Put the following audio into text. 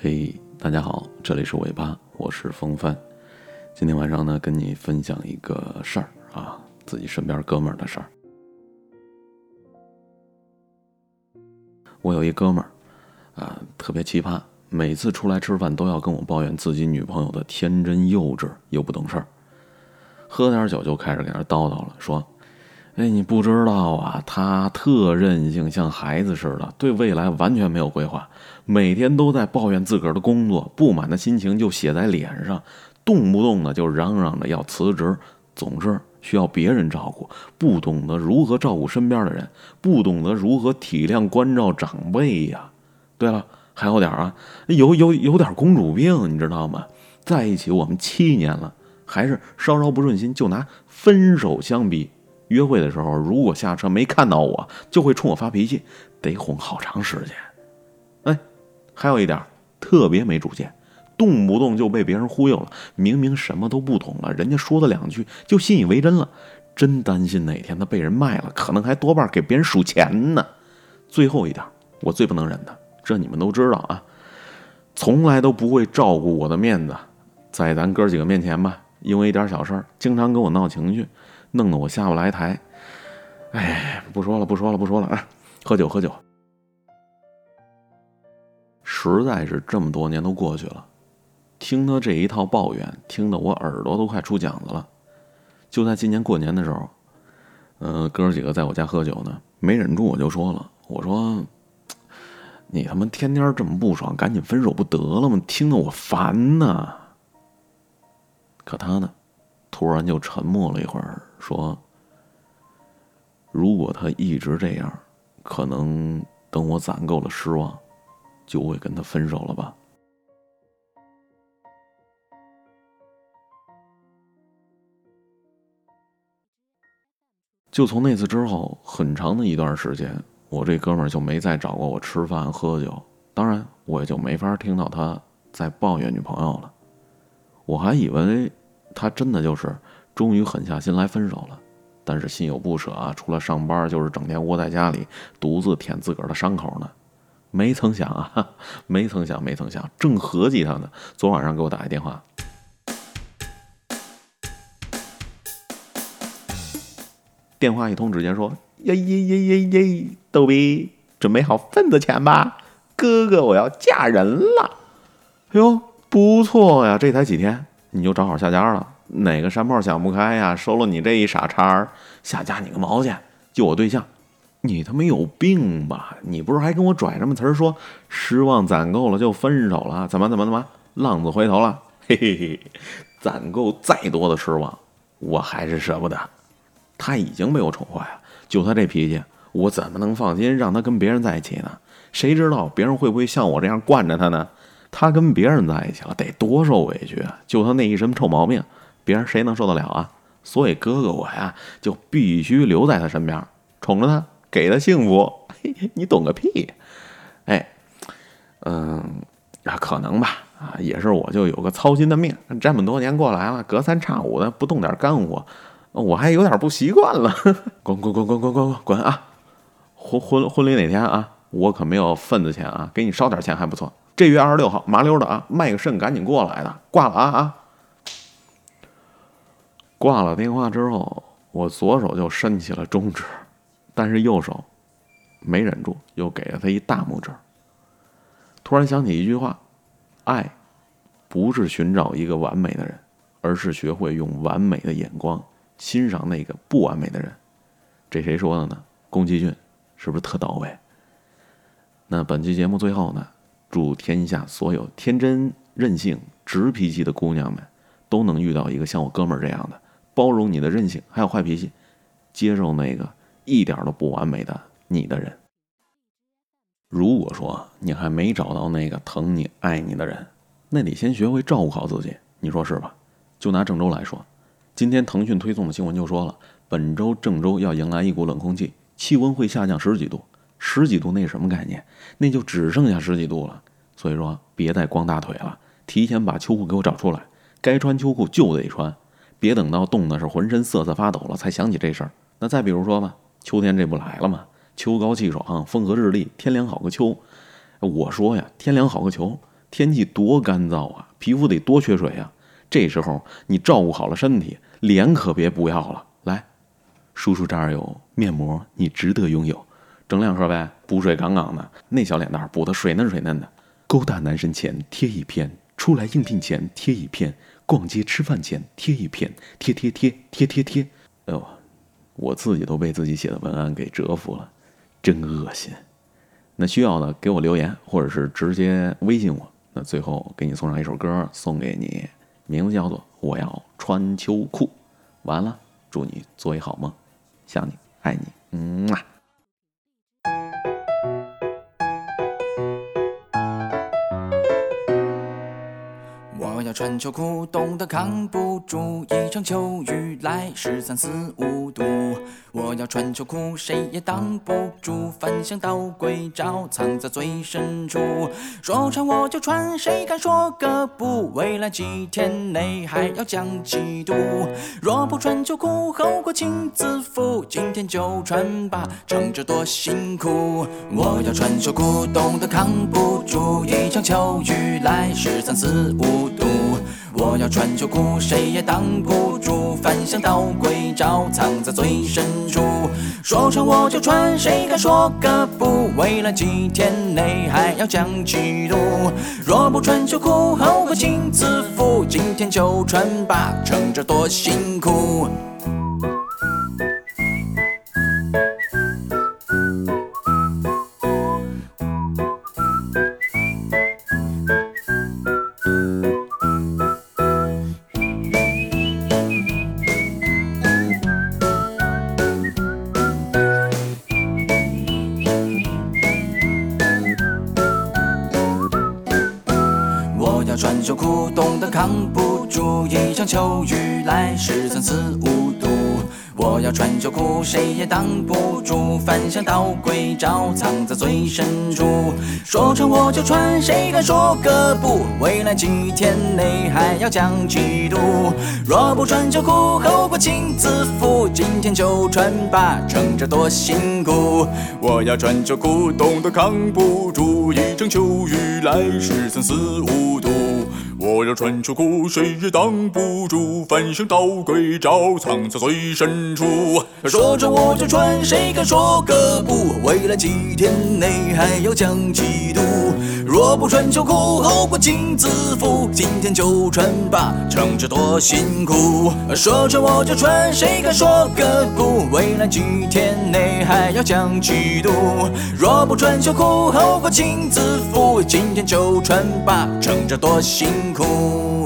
嘿，大家好，这里是尾巴，我是风帆。今天晚上呢，跟你分享一个事儿啊，自己身边哥们儿的事儿。我有一哥们儿啊，特别奇葩，每次出来吃饭都要跟我抱怨自己女朋友的天真幼稚又不懂事儿，喝点酒就开始给那叨叨了，说。哎，你不知道啊，他特任性，像孩子似的，对未来完全没有规划，每天都在抱怨自个儿的工作，不满的心情就写在脸上，动不动的就嚷嚷着要辞职，总是需要别人照顾，不懂得如何照顾身边的人，不懂得如何体谅关照长辈呀。对了，还有点啊，有有有点公主病，你知道吗？在一起我们七年了，还是稍稍不顺心就拿分手相比。约会的时候，如果下车没看到我，就会冲我发脾气，得哄好长时间。哎，还有一点，特别没主见，动不动就被别人忽悠了。明明什么都不懂了，人家说了两句就信以为真了，真担心哪天他被人卖了，可能还多半给别人数钱呢。最后一点，我最不能忍的，这你们都知道啊，从来都不会照顾我的面子，在咱哥几个面前吧，因为一点小事儿，经常跟我闹情绪。弄得我下不来台，哎，不说了，不说了，不说了啊！喝酒，喝酒。实在是这么多年都过去了，听他这一套抱怨，听得我耳朵都快出茧子了。就在今年过年的时候，嗯，哥几个在我家喝酒呢，没忍住我就说了，我说：“你他妈天天这么不爽，赶紧分手不得了吗？听得我烦呐。”可他呢？突然就沉默了一会儿，说：“如果他一直这样，可能等我攒够了失望，就会跟他分手了吧。”就从那次之后，很长的一段时间，我这哥们儿就没再找过我吃饭喝酒，当然，我也就没法听到他在抱怨女朋友了。我还以为。他真的就是终于狠下心来分手了，但是心有不舍啊，除了上班就是整天窝在家里独自舔自个儿的伤口呢。没曾想啊，没曾想，没曾想，正合计他呢，昨晚上给我打一电话，电话一通直接说：“耶耶耶耶耶，逗比，准备好份子钱吧，哥哥我要嫁人了。”哎呦，不错呀，这才几天。你就找好下家了，哪个山炮想不开呀？收了你这一傻叉儿，下家你个毛去！就我对象，你他妈有病吧？你不是还跟我拽什么词儿说失望攒够了就分手了？怎么怎么怎么浪子回头了？嘿嘿嘿，攒够再多的失望，我还是舍不得。他已经被我宠坏了，就他这脾气，我怎么能放心让他跟别人在一起呢？谁知道别人会不会像我这样惯着他呢？他跟别人在一起了，得多受委屈啊！就他那一身臭毛病，别人谁能受得了啊？所以哥哥我呀，就必须留在他身边，宠着他，给他幸福。嘿 你懂个屁！哎，嗯，啊，可能吧，啊，也是我就有个操心的命，这么多年过来了，隔三差五的不动点干活，我还有点不习惯了。滚滚滚滚滚滚滚啊！婚婚婚礼哪天啊？我可没有份子钱啊，给你烧点钱还不错。这月二十六号，麻溜的啊，卖个肾赶紧过来的，挂了啊啊！挂了电话之后，我左手就伸起了中指，但是右手没忍住，又给了他一大拇指。突然想起一句话：爱不是寻找一个完美的人，而是学会用完美的眼光欣赏那个不完美的人。这谁说的呢？宫崎骏，是不是特到位？那本期节目最后呢？祝天下所有天真、任性、直脾气的姑娘们，都能遇到一个像我哥们儿这样的，包容你的任性还有坏脾气，接受那个一点都不完美的你的人。如果说你还没找到那个疼你、爱你的人，那得先学会照顾好自己，你说是吧？就拿郑州来说，今天腾讯推送的新闻就说了，本周郑州要迎来一股冷空气，气温会下降十几度。十几度那什么概念？那就只剩下十几度了。所以说，别再光大腿了，提前把秋裤给我找出来。该穿秋裤就得穿，别等到冻的是浑身瑟瑟发抖了才想起这事儿。那再比如说吧，秋天这不来了吗？秋高气爽，风和日丽，天凉好个秋。我说呀，天凉好个秋，天气多干燥啊，皮肤得多缺水啊。这时候你照顾好了身体，脸可别不要了。来，叔叔这儿有面膜，你值得拥有，整两盒呗。补水杠杠的，那小脸蛋儿补得水嫩水嫩的。勾搭男神前贴一片，出来应聘前贴一片，逛街吃饭前贴一片，贴贴贴贴贴贴。哎呦，我自己都被自己写的文案给折服了，真恶心。那需要的给我留言，或者是直接微信我。那最后给你送上一首歌，送给你，名字叫做《我要穿秋裤》。完了，祝你做一好梦，想你，爱你，嗯啊。穿秋裤冻得扛不住，一场秋雨来时三四五度。我要穿秋裤，谁也挡不住，翻箱倒柜找藏在最深处。说穿我就穿，谁敢说个不？未来几天内还要降几度。若不穿秋裤，后果请自负。今天就穿吧，撑着多辛苦。我要穿秋裤，冻得扛不住，一场秋雨来时三四五度。我要穿秋裤，谁也挡不住，翻箱倒柜找藏在最深处。说穿我就穿，谁敢说个不？未来几天内还要降几度。若不穿秋裤，后果请自负。今天就穿吧，撑着多辛苦。秋裤冻得扛不住，一场秋雨来时三四五度。我要穿秋裤，谁也挡不住，翻箱倒柜找藏在最深处。说穿我就穿，谁敢说个不？未来几天内还要降几度。若不穿秋裤，后果请自负。今天就穿吧，撑着多辛苦。我要穿秋裤，冻得扛不住，一场秋雨来时三四五度。我要穿秋裤，谁也挡不住，翻箱倒柜找藏在最深处。说穿我就穿，谁敢说个不？未来几天内还要降几度。若不穿秋裤，后果请自负。今天就穿吧，撑着多辛苦。说穿我就穿，谁敢说个不？未来几天内还要降几度。若不穿秋裤，后果请自负。今天就穿吧，撑着多辛苦。风